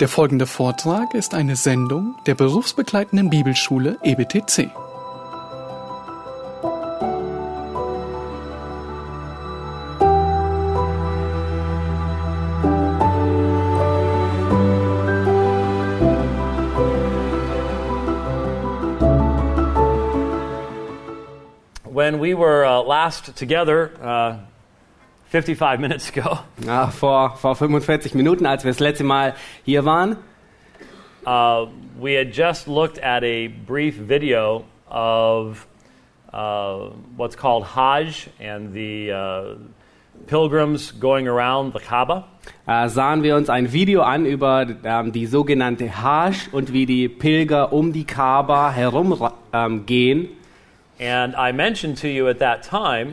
Der folgende Vortrag ist eine Sendung der berufsbegleitenden Bibelschule EBTC. When we were uh, last together, uh, 55 minutes ago, Ja, vor, vor 45 Minuten, als wir das letzte Mal hier waren, uh, we had just looked at a brief video of uh, what's called Hajj and the uh, pilgrims going around the Kaaba. äh, sahen wir uns ein Video an über ähm, die sogenannte Hajj und wie die Pilger um die Kaaba herum ähm. And I mentioned to you at that time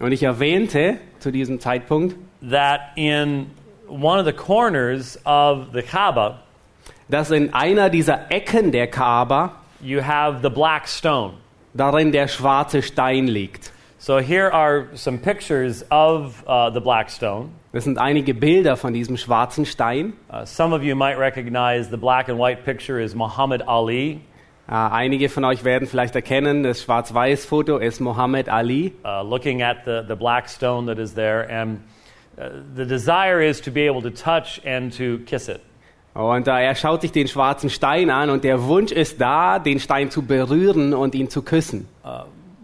Und ich erwähnte zu diesem Zeitpunkt, that in one of the corners of the Kaaba, dass in einer dieser Ecken der Kaaba you have the black stone. darin der schwarze Stein liegt. So here are some pictures of uh, the black stone. Das sind einige Bilder von diesem schwarzen Stein. Uh, some of you might recognize the black and white picture is Muhammad Ali. Äh, einige von euch werden vielleicht erkennen, das Schwarz-Weiß-Foto ist Muhammad Ali. uh, looking at the, the black stone that is there, and uh, the desire is to be able to touch and to kiss it. Und äh, er schaut sich den schwarzen Stein an und der Wunsch ist da, den Stein zu berühren und ihn zu küssen.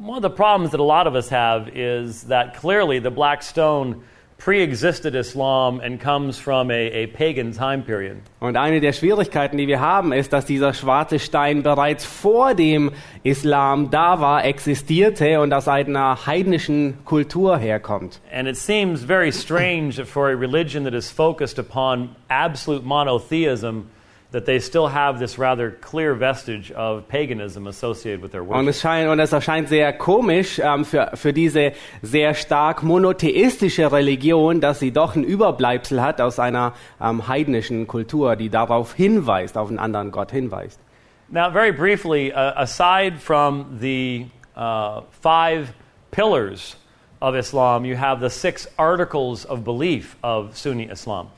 One of the problems that a lot of us have is that clearly the black stone pre existed Islam and comes from a, a pagan time period. Und eine der Schwierigkeiten, die wir haben, ist, dass dieser schwarze Stein bereits vor dem Islam da war, existierte und aus einer heidnischen Kultur herkommt. And it seems very strange for a religion that is focused upon absolute monotheism that they still have this rather clear vestige of paganism associated with their worship. Und es, scheint, und es erscheint sehr komisch ähm, für, für diese sehr stark monotheistische Religion, dass sie doch ein Überbleibsel hat aus einer ähm, heidnischen Kultur, die darauf hinweist, auf einen anderen Gott hinweist. Now, very briefly, uh, aside from the uh, five pillars of Islam, you have the six articles of belief of Sunni Islam.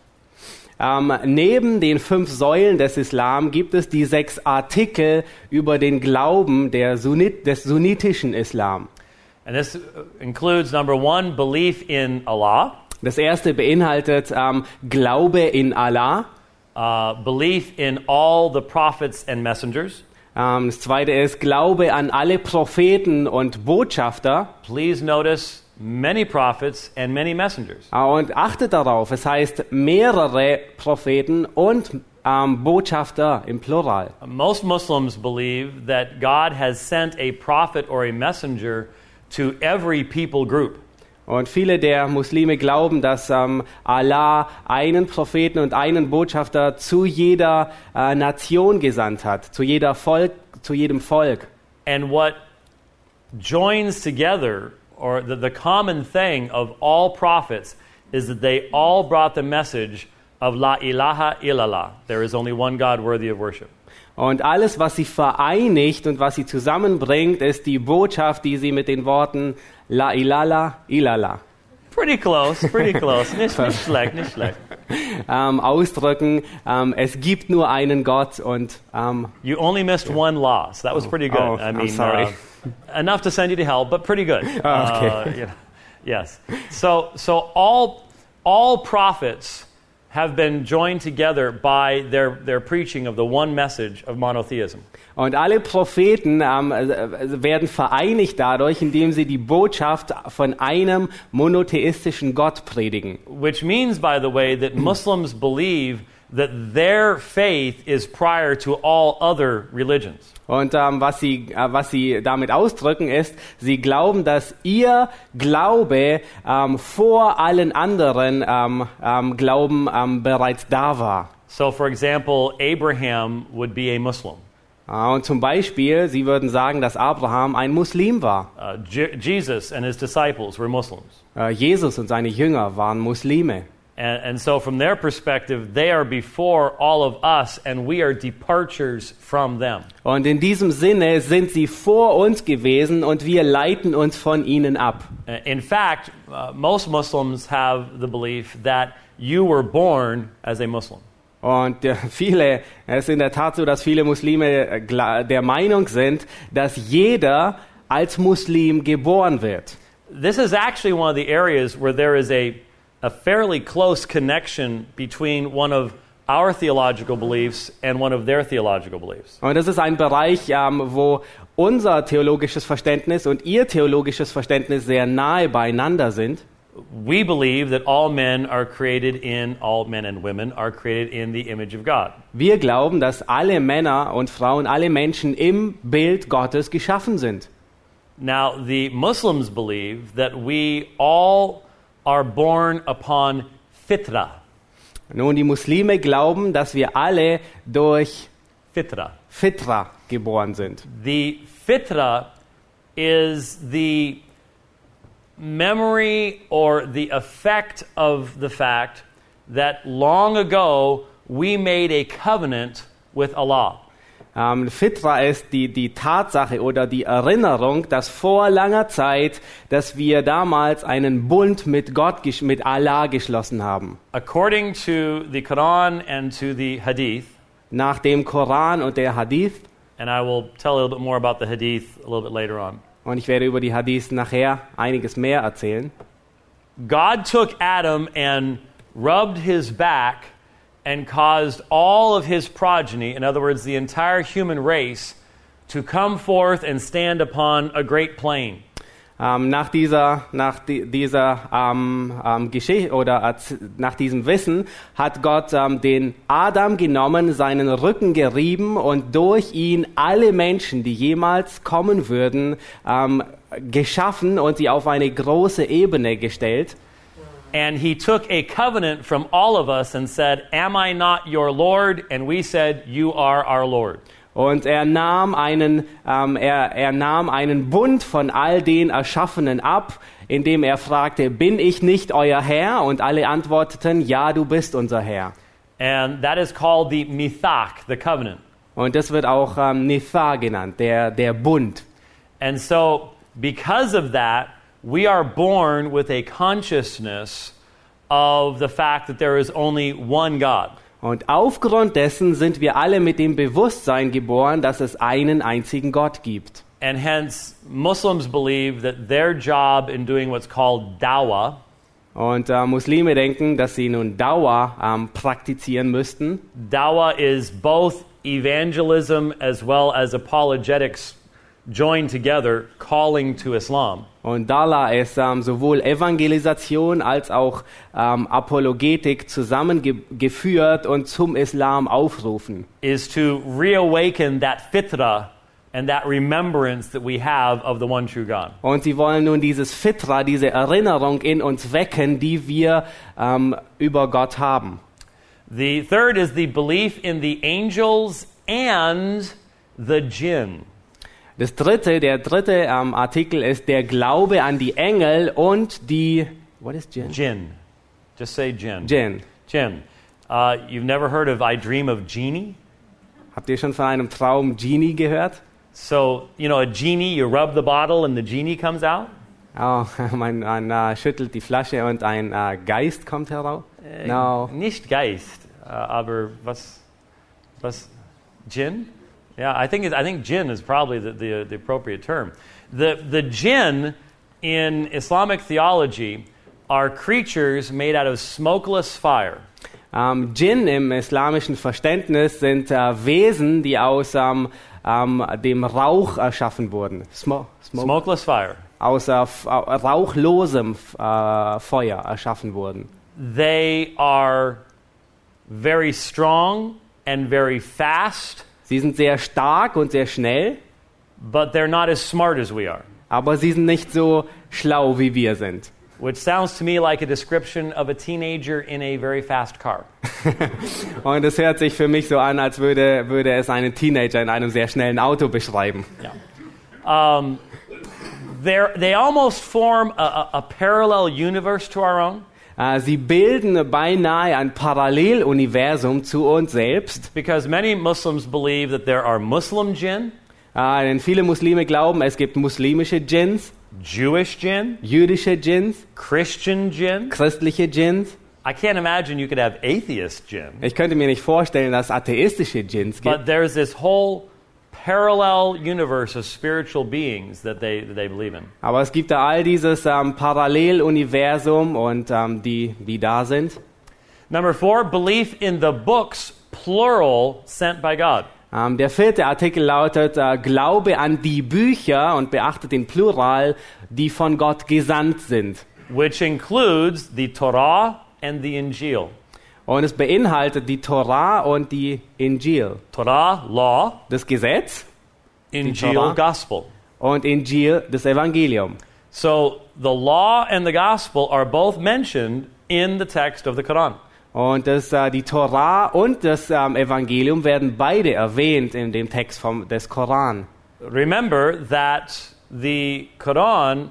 Ähm, neben den fünf Säulen des Islam gibt es die sechs Artikel über den Glauben der Sunnit, des sunnitischen Islam. And this includes number one, belief in Allah, Das erste beinhaltet ähm, Glaube in Allah. uh, belief in all the prophets and messengers. Ähm, das zweite ist Glaube an alle Propheten und Botschafter. Please notice many prophets and many messengers. Äh, Und achtet darauf, es heißt mehrere Propheten und ähm, Botschafter im Plural. Most Muslims believe that God has sent a prophet or a messenger to every people group. Und viele der Muslime glauben, dass ähm, Allah einen Propheten und einen Botschafter zu jeder äh, Nation gesandt hat, zu, jeder Volk, zu jedem Volk. And what joins together, or the, the common thing of all prophets, is that they all brought the message of La ilaha illallah. There is only one God worthy of worship. Und alles, was sie vereinigt und was sie zusammenbringt, ist die Botschaft, die sie mit den Worten La ilala ilala Pretty close, pretty close. Nicht, nicht schlecht, nicht schlecht. ähm, ausdrücken. Ähm, es gibt nur einen Gott und ähm, You only missed one loss. That was pretty good. Oh, I I'm mean, sorry. uh, enough to send you to hell, but pretty good. Oh, okay. Uh, you know, yes. So, so all, all prophets have been joined together by their, their preaching of the one message of monotheism. Und alle Propheten ähm, äh, äh, werden vereinigt dadurch, indem sie die Botschaft von einem monotheistischen Gott predigen. Which means, by the way, that Muslims believe that their faith is prior to all other religions. Und ähm, was, sie, äh, was sie damit ausdrücken ist, sie glauben, dass ihr Glaube ähm, vor allen anderen ähm, ähm, Glauben ähm, bereits da war. So, for example, Abraham would be a Muslim. Äh, und zum Beispiel, sie würden sagen, dass Abraham ein Muslim war. Uh, Je- Jesus and his disciples were Muslims. Äh, Jesus und seine Jünger waren Muslime. And, and so, from their perspective, they are before all of us, and we are departures from them. Und in diesem Sinne sind sie vor uns gewesen und wir leiten uns von ihnen ab. Uh, In fact, uh, most Muslims have the belief that you were born as a Muslim. Und äh, viele, es ist in der Tat so, dass viele Muslime äh, der Meinung sind, dass jeder als Muslim geboren wird. This is actually one of the areas where there is a, a fairly close connection between one of our theological beliefs and one of their theological beliefs. Und das ist ein Bereich, ähm, wo unser theologisches Verständnis und ihr theologisches Verständnis sehr nahe beieinander sind. We believe that all men are created in, all men and women are created in the image of God. Wir glauben, dass alle Männer und Frauen, alle Menschen im Bild Gottes geschaffen sind. Now, the Muslims believe that we all are born upon fitra. Nun, die Muslime glauben, dass wir alle durch Fitra. Fitra geboren sind. The fitra is the memory or the effect of the fact that long ago we made a covenant with Allah. Ähm, Fitra ist die, die Tatsache oder die Erinnerung, dass vor langer Zeit, dass wir damals einen Bund mit Gott, mit Allah geschlossen haben. According to the Quran and to the Hadith, Nach dem Koran und der Hadith, and I will tell a little bit more about the Hadith a little bit later on. und ich werde über die Hadith nachher einiges mehr erzählen. God took Adam and rubbed his back and caused all of his progeny, in other words, the entire human race, to come forth and stand upon a great plain. Ähm, nach dieser, nach di dieser ähm, ähm, Geschichte oder äh, nach diesem Wissen hat Gott ähm, den Adam genommen, seinen Rücken gerieben und durch ihn alle Menschen, die jemals kommen würden, ähm, geschaffen und sie auf eine große Ebene gestellt. And he took a covenant from all of us and said, Am I not your Lord? And we said, You are our Lord. Und er nahm einen, ähm, er, er nahm einen Bund von all den Erschaffenen ab, indem er fragte, bin ich nicht euer Herr? Und alle antworteten, ja, du bist unser Herr. And that is called the mithaq, the covenant. Und das wird auch ähm, Nitha genannt, der, der Bund. And so, because of that, we are born with a consciousness of the fact that there is only one God. Und aufgrund dessen sind wir alle mit dem Bewusstsein geboren, dass es einen einzigen Gott gibt. And hence, Muslims believe that their job in doing what's called dawah, Und äh, Muslime denken, dass sie nun Dauer ähm, praktizieren müssten. dawah is both evangelism as well as apologetics joined together, calling to Islam. Und Dala ist ähm, sowohl Evangelisation als auch ähm, Apologetik zusammengeführt und zum Islam aufrufen. Is to reawaken that fitra and that remembrance that we have of the one true God. Und sie wollen nun dieses Fitra, diese Erinnerung in uns wecken, die wir ähm, über Gott haben. The third is the belief in the angels and the jinn. Das dritte, der dritte ähm, Artikel ist der Glaube an die Engel und die, what is Jinn? Jinn. Just say jinn. Jinn. Jinn. Uh, you've never heard of I Dream of Genie? Habt ihr schon von einem Traum Genie gehört? So, you know, a genie, you rub the bottle and the genie comes out? Oh, man, man äh, schüttelt die Flasche und ein äh, Geist kommt heraus? No. Nicht Geist, uh, aber was, was, Jinn? Yeah, I think, I think Jinn is probably the, the, the appropriate term. The, the Jinn in Islamic theology are creatures made out of smokeless fire. Um, ähm, Djinn im islamischen Verständnis sind äh, Wesen, die aus ähm, ähm, dem Rauch erschaffen wurden. Smo smoke. Smokeless fire. Aus äh, äh, rauchlosem äh, Feuer erschaffen wurden. They are very strong and very fast, Sie sind sehr stark und sehr schnell, but they're not as smart as we are. aber sie sind nicht so schlau, wie wir sind. Which sounds to me like a description of a teenager in a very fast car. Und es hört sich für mich so an, als würde, würde es einen Teenager in einem sehr schnellen Auto beschreiben. Um, they're, they almost form a, a, a parallel universe to our own sie bilden beinahe ein Paralleluniversum zu uns selbst. because many Muslims believe that there are Muslim jinn, Äh, denn viele Muslime glauben, es gibt muslimische Djinns, Jewish jinn, jüdische Djinns, Christian jinn, christliche Djinns, I can't imagine you could have atheist Jinn. Ich könnte mir nicht vorstellen, dass es atheistische Djinns gibt. But there's this whole parallel universe of spiritual beings that they, that they believe in. Aber es gibt da all dieses ähm, Paralleluniversum und ähm, die, die da sind. Number four, belief in the books, plural, sent by God. Ähm, der vierte Artikel lautet äh, Glaube an die Bücher und beachtet den Plural, die von Gott gesandt sind. which includes the Torah and the Injil. Und es beinhaltet die Torah und die Injil. Torah, law, Das Gesetz Injil, gospel. und Injil, das Evangelium. So the law and the gospel are both mentioned in the text of the Quran. Und das, äh, die Torah und das ähm, Evangelium werden beide erwähnt in dem Text vom, des Koran. Remember that the Quran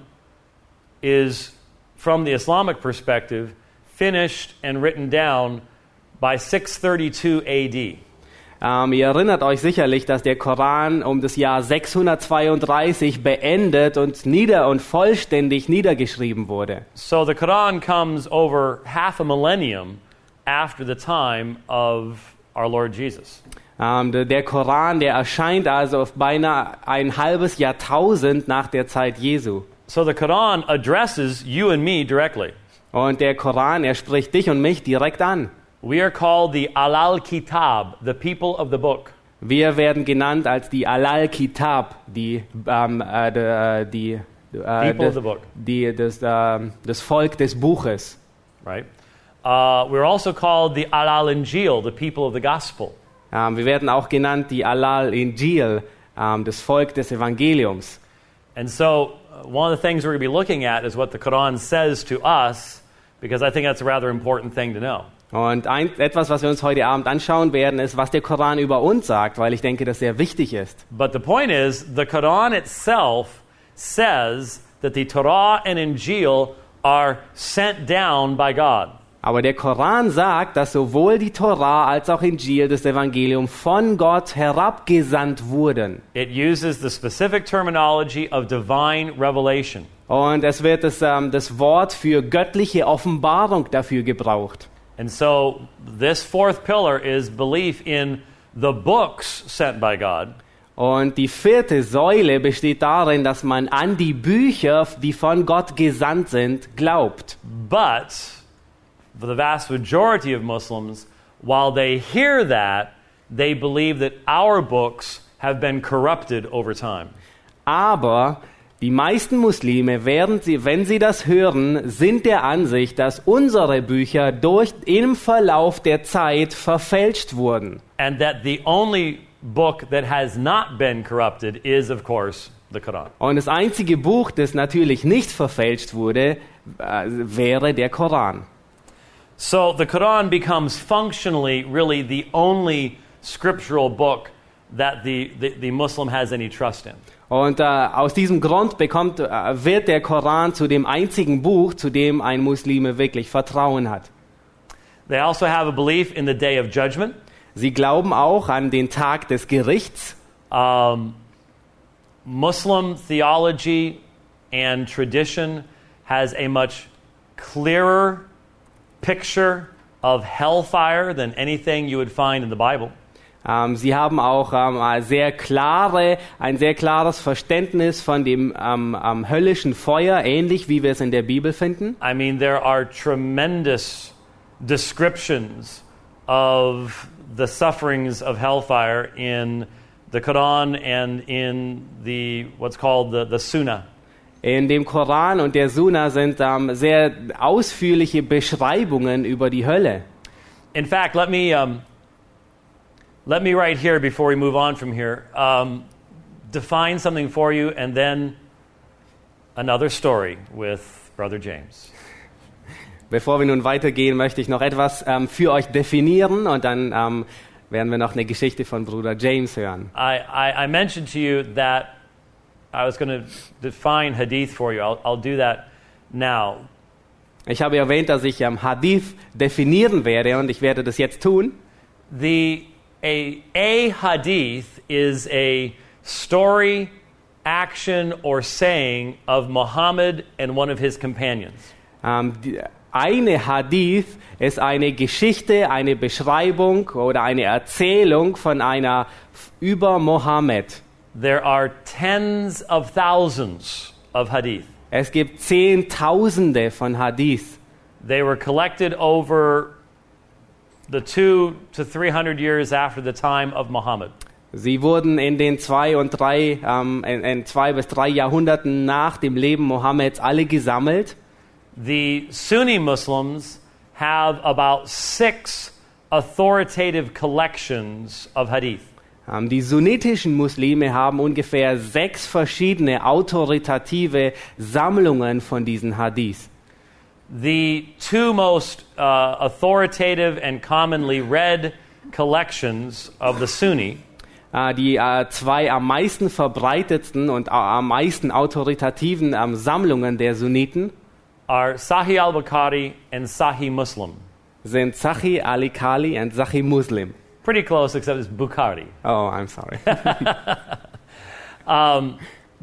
is, from the Islamic perspective, finished and written down by 632 AD. Ähm, ihr erinnert euch sicherlich, dass der Koran um das Jahr 632 beendet und nieder und vollständig niedergeschrieben wurde. So the Quran comes over half a millennium after the time of our Lord Jesus. Ähm, der, der Koran, der erscheint also auf beinahe ein halbes Jahrtausend nach der Zeit Jesu. So the Quran addresses you and me directly. Und der Koran, er spricht dich und mich direkt an. We are called the Alal Kitab, the people of the book. Wir werden genannt als die Alal-Kitab, die, ähm, äh, de- äh, die, äh, People of the book. die, das, ähm, das Volk des Buches. right? Uh, we're also called the Alal Injil, the people of the gospel. Ähm, wir werden auch genannt die Alal-Injil, ähm, das Volk des Evangeliums. And so, uh, one of the things we're going to be looking at is what the Quran says to us, because I think that's a rather important thing to know. Und ein, etwas, was wir uns heute Abend anschauen werden, ist, was der Koran über uns sagt, weil ich denke, das sehr wichtig ist. But the point is, the Quran itself says that the Torah and Injil are sent down by God. Aber der Koran sagt, dass sowohl die Torah als auch Injil, das Evangelium, von Gott herabgesandt wurden. It uses the specific terminology of divine revelation. Und es wird das, ähm, das Wort für göttliche Offenbarung dafür gebraucht. And so, this fourth pillar is belief in the books sent by God. Und die vierte Säule besteht darin, dass man an die Bücher, die von Gott gesandt sind, glaubt. But for the vast majority of Muslims, while they hear that, they believe that our books have been corrupted over time. Aber die meisten Muslime, während sie, wenn sie das hören, sind der Ansicht, dass unsere Bücher durch, im Verlauf der Zeit verfälscht wurden. And that the only book that has not been corrupted is, of course, the Quran. Und das einzige Buch, das natürlich nicht verfälscht wurde, äh, wäre der Koran. So the Quran becomes functionally really the only scriptural book that the, the, the Muslim has any trust in. Und äh, aus diesem Grund bekommt, äh, wird der Koran zu dem einzigen Buch, zu dem ein Muslime wirklich Vertrauen hat. They also have a belief in the day of judgment. Sie glauben auch an den Tag des Gerichts. Um, Muslim theology and tradition has a much clearer picture of hellfire than anything you would find in the Bible. Ähm, sie haben auch ähm, ein sehr klare, ein sehr klares Verständnis von dem ähm, ähm, höllischen Feuer, ähnlich wie wir es in der Bibel finden. I mean, there are tremendous descriptions of the sufferings of hellfire in the Quran and in the what's called the, the Sunnah. In dem Koran und der Sunna sind ähm, sehr ausführliche Beschreibungen über die Hölle. In fact, let me um, let me right here before we move on from here um, define something for you, and then another story with Brother James. Bevor wir nun weitergehen, möchte ich noch etwas ähm, für euch definieren und dann ähm, werden wir noch eine Geschichte von Bruder James hören. I, I, I mentioned to you that I was going to define hadith for you. I'll, I'll do that now. Ich habe erwähnt, dass ich ähm, Hadith definieren werde und ich werde das jetzt tun. The a, a hadith is a story, action, or saying of Muhammad and one of his companions. Ähm, die, eine Hadith ist eine Geschichte, eine Beschreibung oder eine Erzählung von einer über Mohammed. There are tens of thousands of hadith. Es gibt Zehntausende von Hadith. They were collected over the two to three hundred years after the time of Muhammad. Sie wurden in den zwei und drei, ähm, in, in zwei bis drei Jahrhunderten nach dem Leben Mohammeds alle gesammelt. The Sunni Muslims have about six authoritative collections of hadith. Ähm, die sunnitischen Muslime haben ungefähr sechs verschiedene autoritative Sammlungen von diesen Hadith. The two most uh, authoritative and commonly read collections of the Sunni Äh, die äh, zwei am meisten verbreitetsten und äh, am meisten autoritativen ähm, Sammlungen der Sunniten are Sahih al Bukhari and Sahih Muslim. sind Sahih al-Kali und Sahih Muslim. Pretty close, except it's Bukhari. Oh, I'm sorry.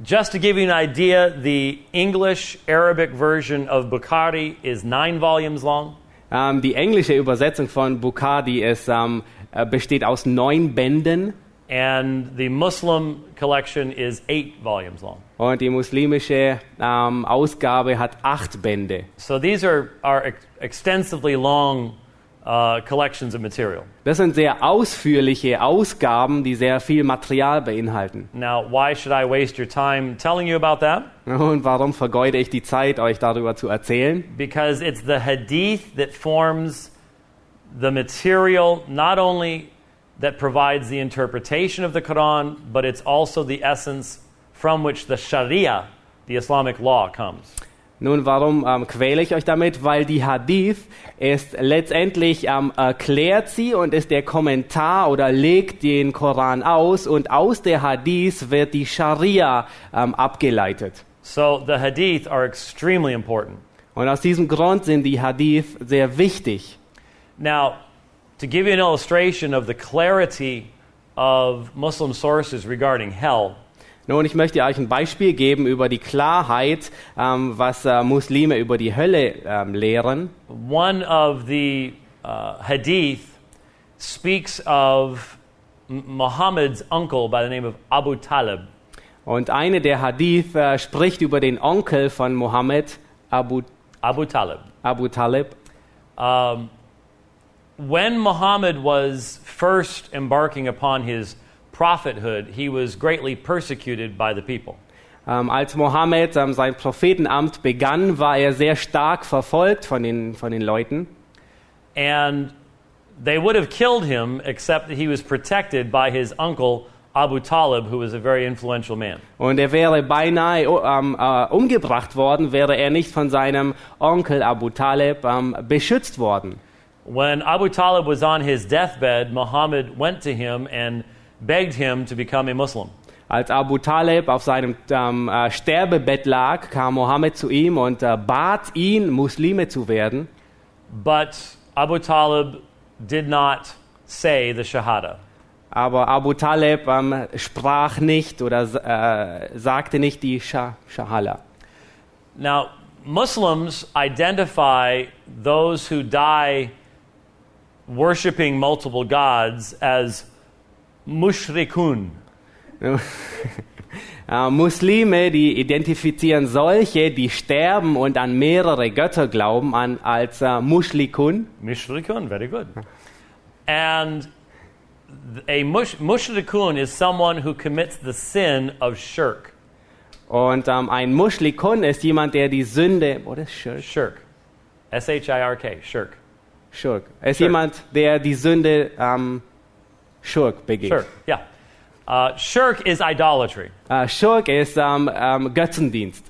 Just to give you an idea, the English Arabic version of Bukhari is nine volumes long. ähm, die englische Übersetzung von Bukhari ist, ähm, äh, besteht aus neun Bänden and the Muslim collection is eight volumes long. und die muslimische ähm, Ausgabe hat acht Bände. So these are, are extensively long uh, collections of material. Das sind sehr ausführliche Ausgaben, die sehr viel Material beinhalten. Now, why should I waste your time telling you about that? Und warum vergeude ich die Zeit, euch darüber zu erzählen? Because it's the hadith that forms the material not only that provides the interpretation of the Quran, but it's also the essence from which the Sharia, the Islamic law, comes. Nun, warum ähm, quäle ich euch damit? Weil die Hadith ist letztendlich ähm, erklärt sie und ist der Kommentar oder legt den Koran aus und aus der Hadith wird die Scharia ähm, abgeleitet. So the hadith are extremely important. Und aus diesem Grund sind die Hadith sehr wichtig. Now, to give you an illustration of the clarity of Muslim sources regarding hell, Nun, ich möchte euch ein Beispiel geben über die Klarheit, ähm, was äh, Muslime über die Hölle ähm, lehren. one of the uh, hadith speaks of Muhammad's uncle by the name of Abu Talib. Und eine der Hadith äh, spricht über den Onkel von Mohammed, Abu, Abu Talib. Abu Talib. Um, when Muhammad was first embarking upon his prophethood, he was greatly persecuted by the people. Ähm, als Mohammed ähm, sein Prophetenamt begann, war er sehr stark verfolgt von den, von den Leuten. And they would have killed him, except that he was protected by his uncle Abu Talib, who was a very influential man. Und er wäre beinahe ähm, äh, umgebracht worden, wäre er nicht von seinem Onkel Abu Talib ähm, beschützt worden. When Abu Talib was on his deathbed, Muhammad went to him and begged him to become a Muslim. Als Abu Talib auf seinem ähm, äh, Sterbebett lag, kam Mohammed zu ihm und äh, bat ihn, Muslime zu werden. But Abu Talib did not say the Shahada. Aber Abu Talib ähm, sprach nicht oder äh, sagte nicht die Sha Shahala. Now, Muslims identify those who die worshiping multiple gods as mushrikun. Muslime, die identifizieren solche, die sterben und an mehrere Götter glauben, an, als äh, Mushlikun. Mushrikun, very good. And a mush, mushrikun is someone who commits the sin of shirk. Und ähm, ein Mushlikun ist jemand, der die Sünde, oder ist Shirk? Shirk. S H I R K, shirk. Shirk. Er ist Shirk. jemand, der die Sünde ähm, Shirk begeht. Shirk, yeah. Uh, shirk is idolatry. Äh, Shirk ist ähm, ähm, Götzendienst.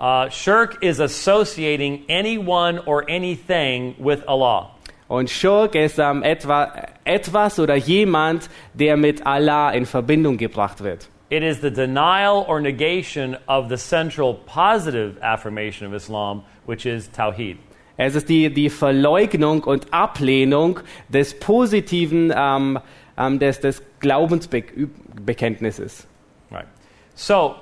Uh, shirk is associating anyone or anything with Allah. Und Shirk ist ähm, etwa, etwas oder jemand, der mit Allah in Verbindung gebracht wird. It is the denial or negation of the central positive affirmation of Islam, which is Tawheed. Es ist die, die Verleugnung und Ablehnung des positiven, ähm, ähm, des, des Glaubensbekenntnisses. Right. So,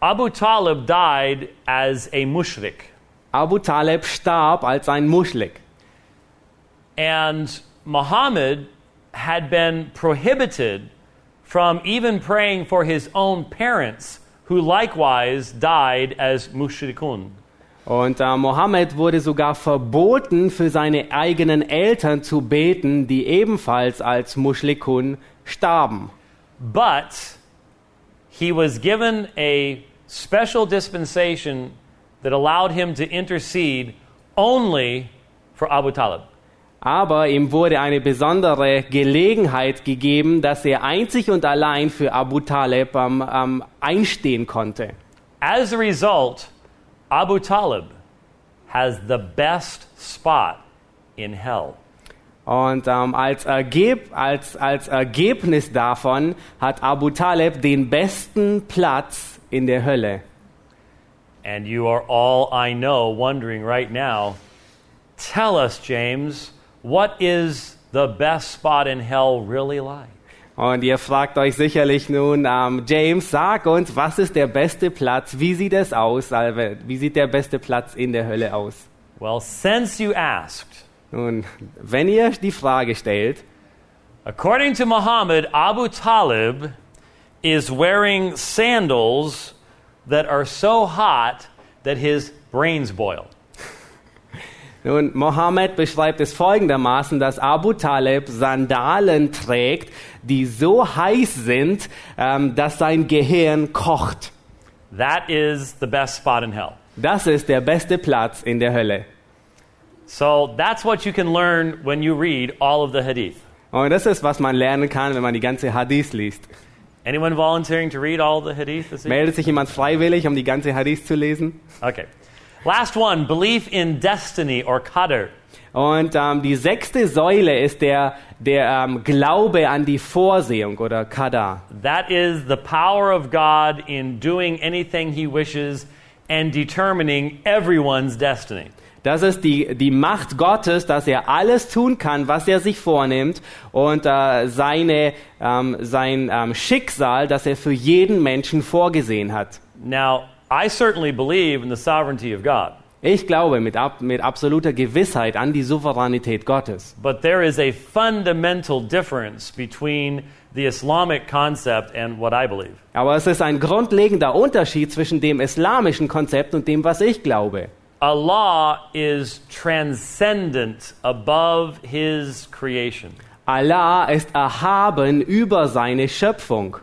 Abu Talib died as a mushrik. Abu Talib starb als ein Muschlik. And Muhammad had been prohibited from even praying for his own parents, who likewise died as mushrikun. Und äh, Mohammed wurde sogar verboten, für seine eigenen Eltern zu beten, die ebenfalls als Muschlikun starben. But he was given a special dispensation that allowed him to intercede only for Abu Talib. Aber ihm wurde eine besondere Gelegenheit gegeben, dass er einzig und allein für Abu Talib ähm, ähm, einstehen konnte. As a result, Abu Talib has the best spot in hell. Und ähm, als, Ergeb als, als Ergebnis davon hat Abu Talib den besten Platz in der Hölle. And you are all I know wondering right now tell us, James, what is the best spot in hell really like? Und ihr fragt euch sicherlich nun, ähm, James, sag uns, was ist der beste Platz? Wie sieht es aus? Albert? Wie sieht der beste Platz in der Hölle aus? Well, since you asked, Nun, wenn ihr die Frage stellt, according to Muhammad, Abu Talib is wearing sandals that are so hot that his brains boil. Nun, Mohammed beschreibt es folgendermaßen, dass Abu Talib Sandalen trägt, die so heiß sind, ähm, dass sein Gehirn kocht. That is the best spot in hell. Das ist der beste Platz in der Hölle. So that's what you can learn when you read all of the hadith. Und das ist, was man lernen kann, wenn man die ganze Hadith liest. Anyone volunteering to read all the hadith? Meldet sich jemand freiwillig, um die ganze Hadith zu lesen? Okay. Last one belief in destiny or qadr. Und ähm, die sechste Säule ist der, der ähm, Glaube an die Vorsehung oder Qadar. That is the power of God in doing anything he wishes and determining everyone's destiny. Das ist die, die Macht Gottes, dass er alles tun kann, was er sich vornimmt und äh, seine, ähm, sein ähm, Schicksal, das er für jeden Menschen vorgesehen hat. Now, I certainly believe in the sovereignty of God, Ich glaube mit, ab, mit absoluter Gewissheit an die Souveränität Gottes. but there is a fundamental difference between the Islamic concept and what I believe. Aber es ist ein grundlegender Unterschied zwischen dem islamischen Konzept und dem, was ich glaube. Allah is transcendent above his creation. Allah ist erhaben über seine Schöpfung.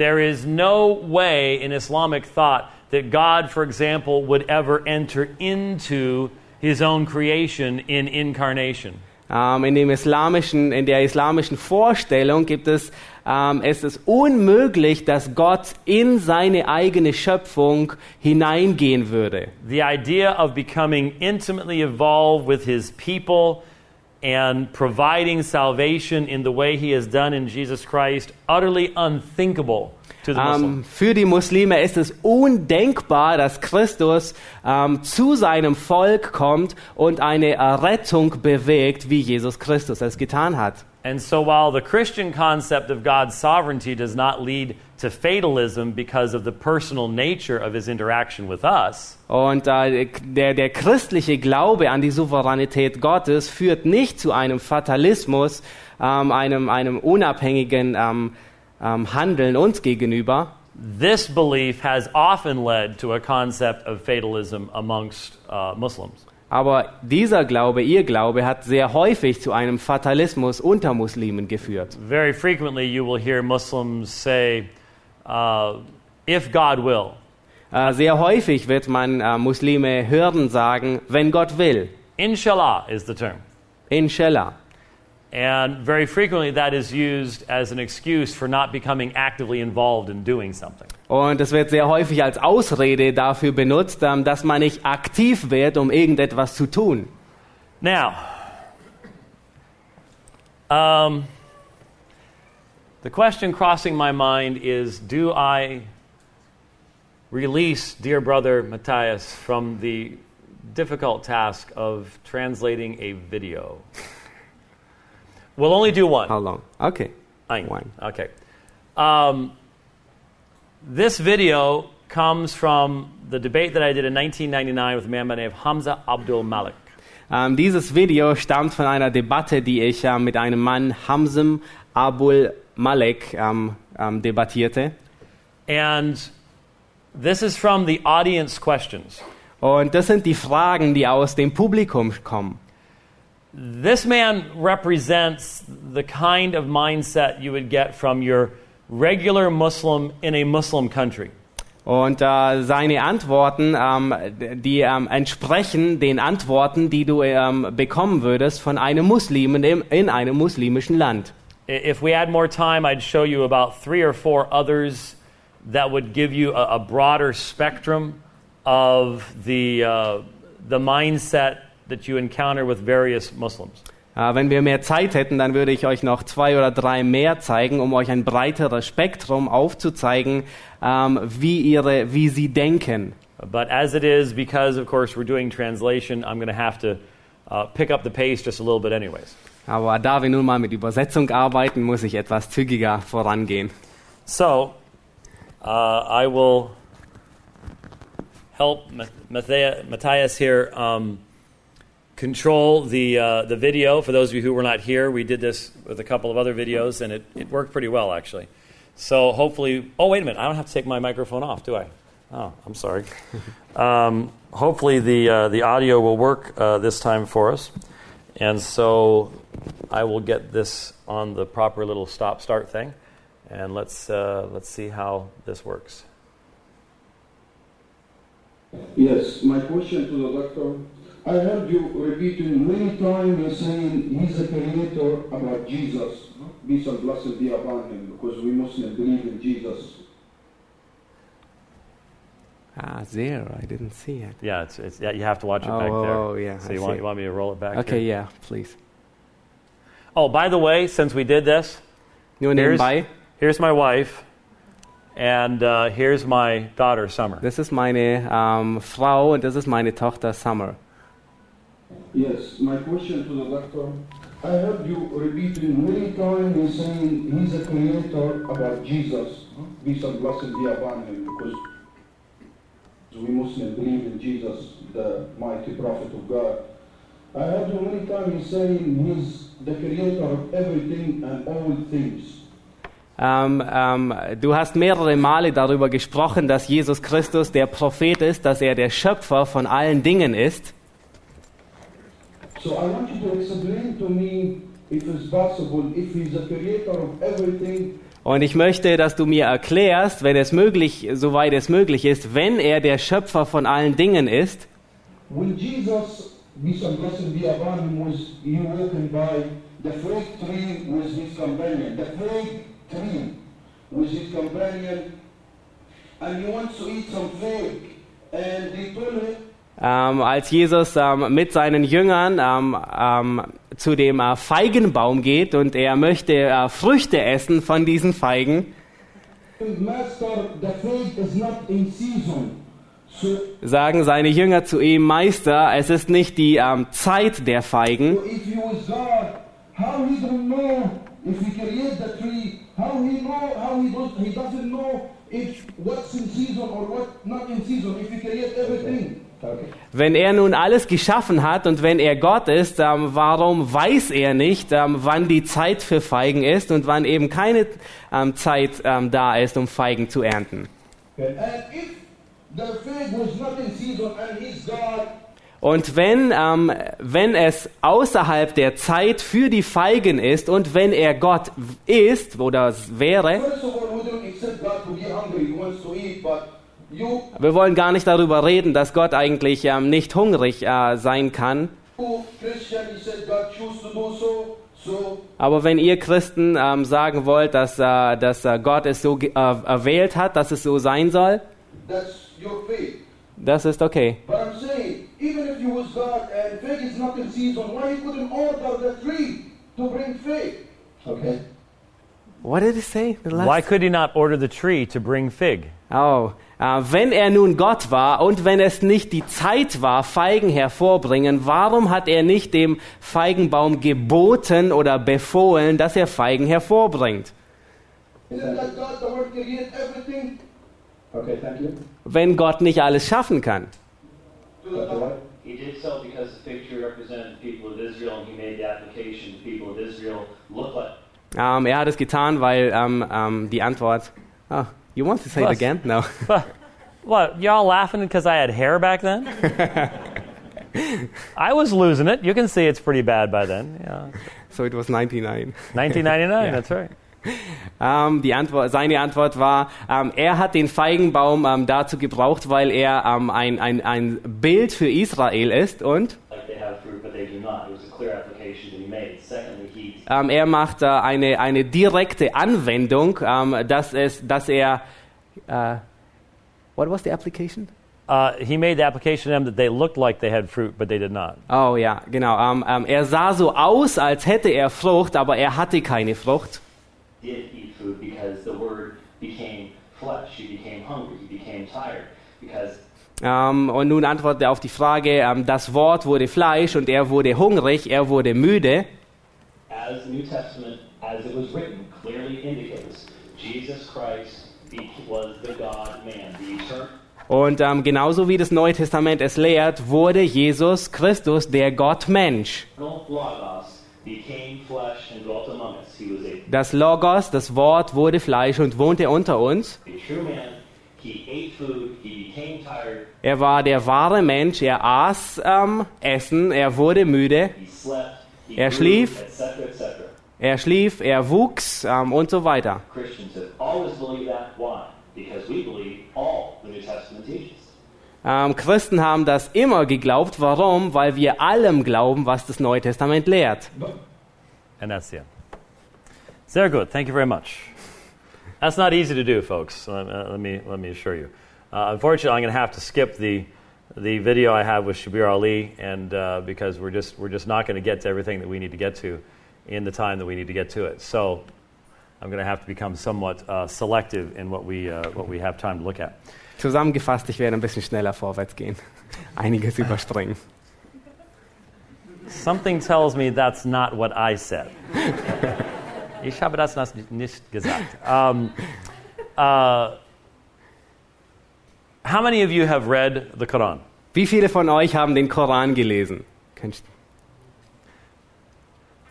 There is no way in Islamic thought that God, for example, would ever enter into his own creation in incarnation. Ähm, in, dem islamischen, in der islamischen Vorstellung gibt es, ähm, es ist unmöglich, dass Gott in seine eigene Schöpfung hineingehen würde. The idea of becoming intimately involved with his people and providing salvation in the way he has done in Jesus Christ, utterly unthinkable to the ähm, Muslim. Ähm, für die Muslime ist es undenkbar, dass Christus ähm, zu seinem Volk kommt und eine Errettung bewegt, wie Jesus Christus es getan hat. And so, while the Christian concept of God's sovereignty does not lead to fatalism because of the personal nature of his interaction with us, Und äh, der, der christliche Glaube an die Souveränität Gottes führt nicht zu einem Fatalismus, ähm, einem, einem unabhängigen ähm, ähm, Handeln uns gegenüber. this belief has often led to a concept of fatalism amongst uh, Muslims. Aber dieser Glaube, ihr Glaube, hat sehr häufig zu einem Fatalismus unter Muslimen geführt. Very frequently, you will hear Muslims say, uh, if God will. Äh, sehr häufig wird man äh, Muslime hören sagen, wenn Gott will. Inshallah is the term. Inshallah. And very frequently, that is used as an excuse for not becoming actively involved in doing something. Und es wird sehr häufig als Ausrede dafür benutzt, ähm, dass man nicht aktiv wird, um irgendetwas zu tun. Now, um, the question crossing my mind is do I release dear brother Matthias from the difficult task of translating a video? We'll only do one. How long? Okay. Ein. One. Okay. Um, this video comes from the debate that I did in 1999 with a man by the name of Hamza Abdul Malik. Ähm, dieses Video stammt von einer Debatte, die ich äh, mit einem Mann, Hamzam Abul Malek, ähm, ähm, debattierte. And this is from the audience questions. Und das sind die Fragen, die aus dem Publikum kommen. This man represents the kind of mindset you would get from your regular Muslim in a Muslim country. Und äh, seine Antworten, ähm, die ähm, entsprechen den Antworten, die du ähm, bekommen würdest von einem Muslimen in, in einem muslimischen Land. If we had more time, I'd show you about three or four others that would give you a, a broader spectrum of the, uh, the mindset that you encounter with various Muslims. Äh, wenn wir mehr Zeit hätten, dann würde ich euch noch zwei oder drei mehr zeigen, um euch ein breiteres Spektrum aufzuzeigen, ähm, wie, ihre, wie sie denken. But as it is, because of course we're doing translation, I'm going to have to uh, pick up the pace just a little bit, anyways. Aber da wir nun mal mit Übersetzung arbeiten, muss ich etwas zügiger vorangehen. So, uh, I will help Matthias Matthias here um, control the, uh, the video. For those of you who were not here, we did this with a couple of other videos, and it, it worked pretty well, actually. So, hopefully, oh, wait a minute, I don't have to take my microphone off, do I? Oh, I'm sorry. um, hopefully, the, uh, the audio will work uh, this time for us. And so, I will get this on the proper little stop start thing. And let's, uh, let's see how this works. Yes, my question to the doctor. I heard you repeating many times you saying he's a creator about Jesus. Peace and blessed be upon him because we Muslims believe in Jesus. Ah, there. I didn't see it. Yeah, it's, it's, yeah you have to watch it Oh, back there. oh, yeah, So I you want, see. you want me to roll it back Okay, here? yeah, please. Oh, by the way, since we did this, Nur here's, nebenbei, here's my wife, and uh, here's my daughter, Summer. das ist meine ähm, Frau und das ist meine Tochter Summer. Yes, my question to the doctor. I heard you repeating many times you saying he's a creator about Jesus. Peace and blessed be upon him because we Muslims believe in Jesus, the mighty prophet of God. I heard you many times saying he's the creator of everything and all things. Ähm, ähm, du hast mehrere Male darüber gesprochen, dass Jesus Christus der Prophet ist, dass er der Schöpfer von allen Dingen ist. So I want you to explain to me, if it's possible, if he's the creator of everything, Und ich möchte, dass du mir erklärst, wenn es möglich, soweit es möglich ist, wenn er der Schöpfer von allen Dingen ist, when Jesus, and blessing be upon him, was he walking by the fig tree with his companion, the fig tree with his companion, and he wants to eat some fig, and they told him, ähm, als Jesus ähm, mit seinen Jüngern ähm, ähm, zu dem äh, Feigenbaum geht und er möchte äh, Früchte essen von diesen Feigen, Master, the fig is not in season. Sagen seine Jünger zu ihm, Meister, es ist nicht die ähm, Zeit der Feigen. Okay. Wenn er nun alles geschaffen hat und wenn er Gott ist, ähm, warum weiß er nicht, ähm, wann die Zeit für Feigen ist und wann eben keine ähm, Zeit ähm, da ist, um Feigen zu ernten? And Und wenn, ähm, wenn es außerhalb der Zeit für die Feigen ist und wenn er Gott ist oder wäre, wir wollen gar nicht darüber reden, dass Gott eigentlich ähm, nicht hungrig äh, sein kann. Aber wenn ihr Christen ähm, sagen wollt, dass, äh, dass äh, Gott es so äh, erwählt hat, dass es so sein soll, that's. Das ist okay. But I'm saying, even if you was God and fig is not in season, why you couldn't order the tree to bring fig? Okay. What did he say? The last- Why could he not order the tree to bring fig? Oh, äh, wenn er nun Gott war und wenn es nicht die Zeit war, Feigen hervorbringen, warum hat er nicht dem Feigenbaum geboten oder befohlen, dass er Feigen hervorbringt? Isn't that God the word create everything? Okay, thank you. wenn Gott nicht alles schaffen kann? He did so because the picture represented the people of Israel, and he made the application the people of Israel look like. Ähm, er hat es getan, weil ähm, ähm, die Antwort. Oh, you want to say it again? No. But, what, y'all laughing because I had hair back then? I was losing it. You can see it's pretty bad by then. Yeah. So it was 99. 1999, that's right. Ähm, die Antwort, seine Antwort war, ähm, er hat den Feigenbaum ähm, dazu gebraucht, weil er ähm, ein, ein, ein Bild für Israel ist und Like they have fruit, but they do not. It was a clear application that he made. Secondly, he ähm, er macht äh, eine, eine direkte Anwendung, ähm, dass, es, dass er. Äh, what was the application? Uh, he made the application to them that they looked like they had fruit, but they did not. Oh ja, genau. Er sah so aus, als hätte er Frucht, aber er hatte keine Frucht. Did eat food because the word became flesh. He became hungry. He became tired because Ähm, und nun antwortet er auf die Frage, ähm, das Wort wurde Fleisch und er wurde hungrig, er wurde müde. as the New Testament, as it was written, clearly indicates, Jesus Christ was the God-man, the eternal. Und ähm, genauso wie das Neue Testament es lehrt, wurde Jesus Christus der Gottmensch. Logos became flesh and dwelt among us. He was a, Das Logos, das Wort, wurde Fleisch und wohnte unter uns. Er war der wahre Mensch, er aß ähm, Essen, er wurde müde, Er schlief. er schlief, er wuchs ähm, und so weiter. Christians have always believed that. Why? Because we believe all the New Testament teaches. Ähm, Christen haben das immer geglaubt. Warum? Weil wir allem glauben, was das Neue Testament lehrt. And that's the Very good. Thank you very much. That's not easy to do, folks. Let, uh, let me, let me assure you. Uh, unfortunately, I'm going to have to skip the, the video I have with Shabir Ali, and uh, because we're just, we're just not going to get to everything that we need to get to in the time that we need to get to it. So I'm going to have to become somewhat uh, selective in what we, uh, what we have time to look at. Zusammengefasst, ich werde ein bisschen schneller vorwärts gehen. Einiges überspringen. Something tells me that's not what I said. ich habe das nicht gesagt. Um, uh, how many of you have read the Quran? Wie viele von euch haben den Koran gelesen?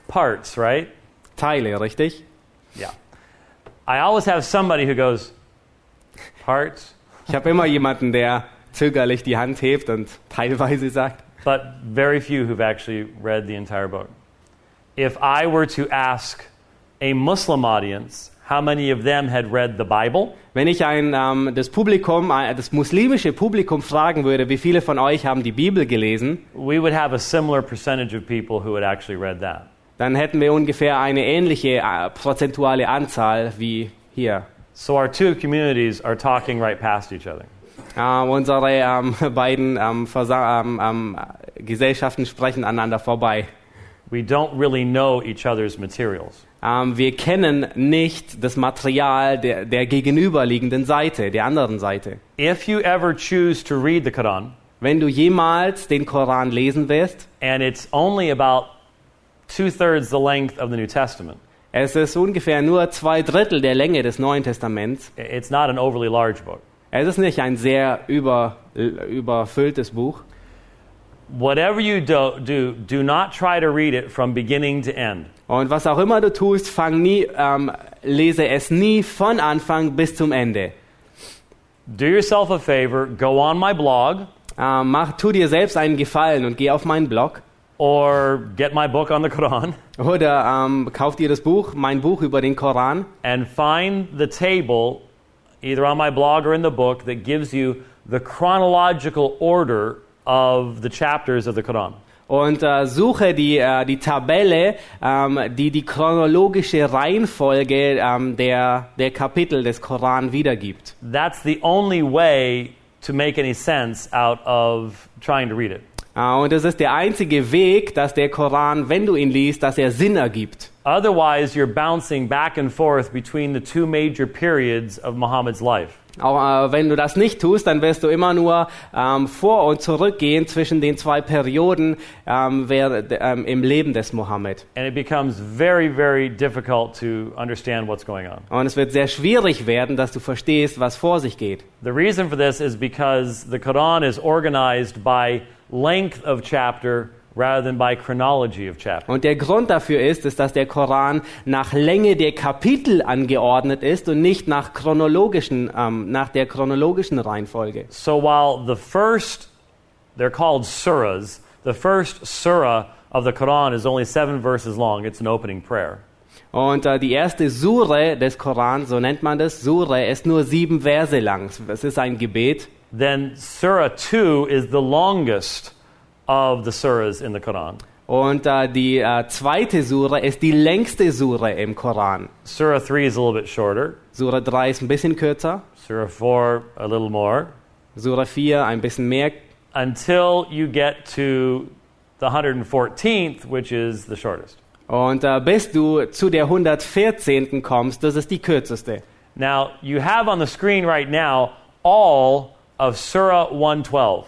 Parts, right? Teile, richtig? Yeah. I always have somebody who goes, parts, Ich habe immer jemanden, der zögerlich die Hand hebt und teilweise sagt. but very few who've actually read the entire book. If I were to ask a Muslim audience how many of them had read the Bible, Wenn ich ein, ähm, das Publikum, äh, das muslimische Publikum fragen würde, wie viele von euch haben die Bibel gelesen, we would have a similar percentage of people who had actually read that. dann hätten wir ungefähr eine ähnliche äh, prozentuale Anzahl wie hier. So our two communities are talking right past each other. Äh, unsere ähm, beiden ähm, ähm, ähm, Gesellschaften sprechen aneinander vorbei. We don't really know each other's materials. Ähm, wir kennen nicht das Material der, der gegenüberliegenden Seite, der anderen Seite. If you ever choose to read the Quran, Wenn du jemals den Koran lesen wirst, and it's only about two thirds the length of the New Testament, es ist ungefähr nur zwei Drittel der Länge des Neuen Testaments. it's not an overly large book. Es ist nicht ein sehr über, überfülltes Buch. Whatever you do, do, do not try to read it from beginning to end. Und was auch immer du tust, fang nie, ähm, lese es nie von Anfang bis zum Ende. Do yourself a favor, go on my blog Ähm, mach, tu dir selbst einen Gefallen und geh auf meinen Blog or get my book on the Quran oder ähm, kauf dir das Buch, mein Buch über den Koran and find the table, either on my blog or in the book, that gives you the chronological order of the chapters of the Quran. Und äh, suche die, äh, die Tabelle, ähm, die die chronologische Reihenfolge ähm, der, der Kapitel des Koran wiedergibt. That's the only way to make any sense out of trying to read it. Äh, und das ist der einzige Weg, dass der Koran, wenn du ihn liest, dass er Sinn ergibt. Otherwise, you're bouncing back and forth between the two major periods of Muhammad's life. Auch äh, wenn du das nicht tust, dann wirst du immer nur ähm, vor und zurück gehen zwischen den zwei Perioden ähm, wer, ähm, im Leben des Mohammed. And it becomes very, very difficult to understand what's going on. Und es wird sehr schwierig werden, dass du verstehst, was vor sich geht. The reason for this is because the Quran is organized by length of chapter rather than by chronology of chapter. Und der Grund dafür ist, ist, dass der Koran nach Länge der Kapitel angeordnet ist und nicht nach chronologischen, ähm, nach der chronologischen Reihenfolge. So while the first, they're called surahs, the first surah of the Quran is only seven verses long, it's an opening prayer. Und äh, die erste Sure des Koran, so nennt man das, Sure, ist nur sieben Verse lang. Es ist ein Gebet. Then Surah 2 is the longest of the surahs in the Quran. Und äh, die äh, zweite Sure ist die längste Sure im Koran. Surah 3 is a little bit shorter. Sure 3 ist ein bisschen kürzer, Surah 4 a little more. Sure 4 ein bisschen mehr, Until you get to the 114th, which is the shortest. Und äh, bis du zu der 114. kommst, das ist die kürzeste. Now, you have on the screen right now all of Surah 112.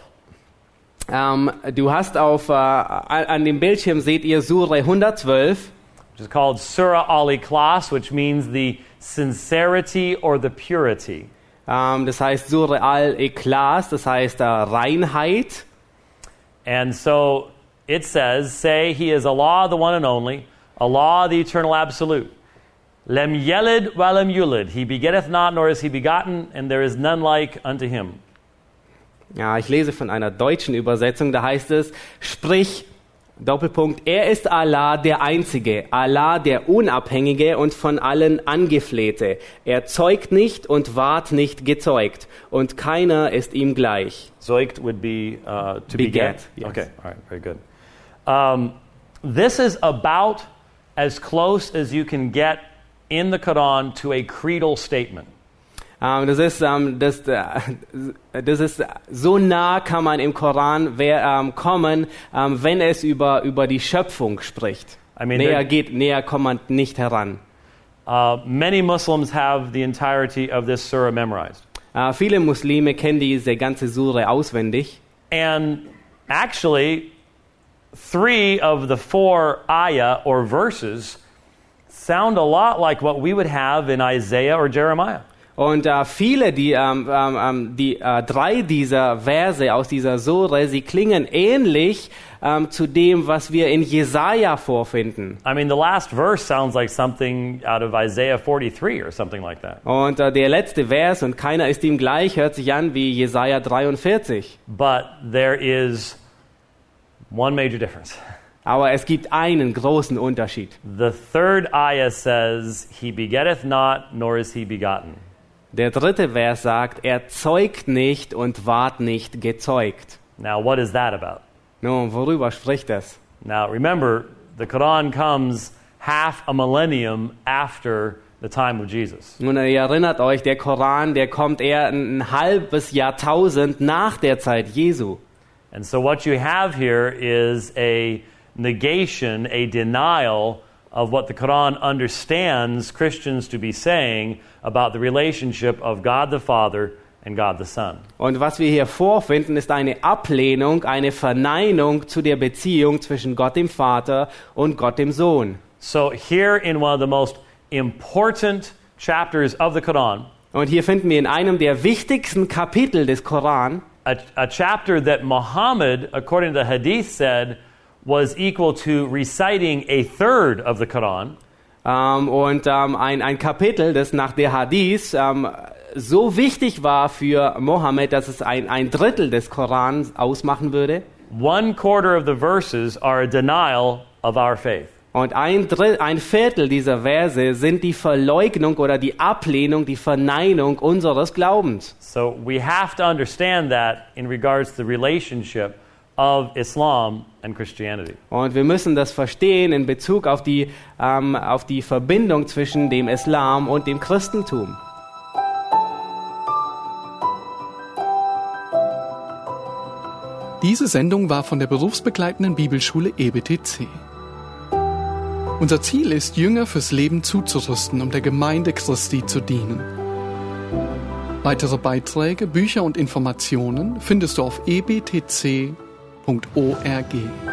Ähm, du hast auf, äh, an dem Bildschirm seht ihr Sure 112. which is called Surah Al Ikhlas, which means the sincerity or the purity. Ähm, das heißt Sure al-Ikhlas, das heißt äh, Reinheit. And so it says, Say, He is Allah, the one and only, Allah, the eternal absolute. Lem yelid walem yulid. He begetteth not, nor is he begotten, and there is none like unto him. Ja, ich lese von einer deutschen Übersetzung, da heißt es, sprich, Doppelpunkt, er ist Allah der Einzige, Allah der Unabhängige und von allen Angeflehte. Er zeugt nicht und ward nicht gezeugt, und keiner ist ihm gleich. Zoikt would be uh, to Beget, beget. yes. Okay, all right, very good. Um, this is about as close as you can get in the Quran to a creedal statement. Ähm, das, ist, ähm, das, äh, das ist so nah kann man im Koran ähm, kommen, wenn es über, über die Schöpfung spricht. I mean, näher geht, näher kommt man nicht heran. Uh, many Muslims have the entirety of this surah memorized. Äh, viele Muslime kennen diese ganze Sure auswendig. And actually, three of the four ayah or verses sound a lot like what we would have in Isaiah or Jeremiah. Und äh, viele, die, ähm, ähm, ähm, die äh, drei dieser Verse aus dieser Sure, sie klingen ähnlich ähm, zu dem, was wir in Jesaja vorfinden. I mean, the last verse sounds like something out of Isaiah 43 or something like that. Und äh, der letzte Vers, und keiner ist ihm gleich, hört sich an wie Jesaja 43. But there is one major difference. Aber es gibt einen großen Unterschied. The third ayah says, He begetteth not, nor is he begotten. Der dritte Vers sagt, er zeugt nicht und ward nicht gezeugt. Now, what is that about? Nun, worüber spricht es? Now, remember, the Quran comes half a millennium after the time of Jesus. Nun, ihr erinnert euch, der Koran, der kommt eher ein halbes Jahrtausend nach der Zeit Jesu. And so, what you have here is a negation, a denial of what the Quran understands Christians to be saying about the relationship of God the Father and God the Son. Und was wir hier vorfinden, ist eine Ablehnung, eine Verneinung zu der Beziehung zwischen Gott dem Vater und Gott dem Sohn. So, here in one of the most important chapters of the Quran, Und hier finden wir in einem der wichtigsten Kapitel des Koran, a, a chapter that Muhammad, according to the Hadith, said was equal to reciting a third of the Quran. Ähm, und ähm, ein, ein Kapitel, das nach der Hadith ähm, so wichtig war für Mohammed, dass es ein, ein Drittel des Korans ausmachen würde. One quarter of the verses are a denial of our faith. Und ein, Dritt, ein Viertel dieser Verse sind die Verleugnung oder die Ablehnung, die Verneinung unseres Glaubens. So we have to understand that in regards to the relationship of Islam and Christianity. Und wir müssen das verstehen in Bezug auf die, ähm, auf die Verbindung zwischen dem Islam und dem Christentum. Diese Sendung war von der berufsbegleitenden Bibelschule EBTC. Unser Ziel ist, Jünger fürs Leben zuzurüsten, um der Gemeinde Christi zu dienen. Weitere Beiträge, Bücher und Informationen findest du auf ebtc.org.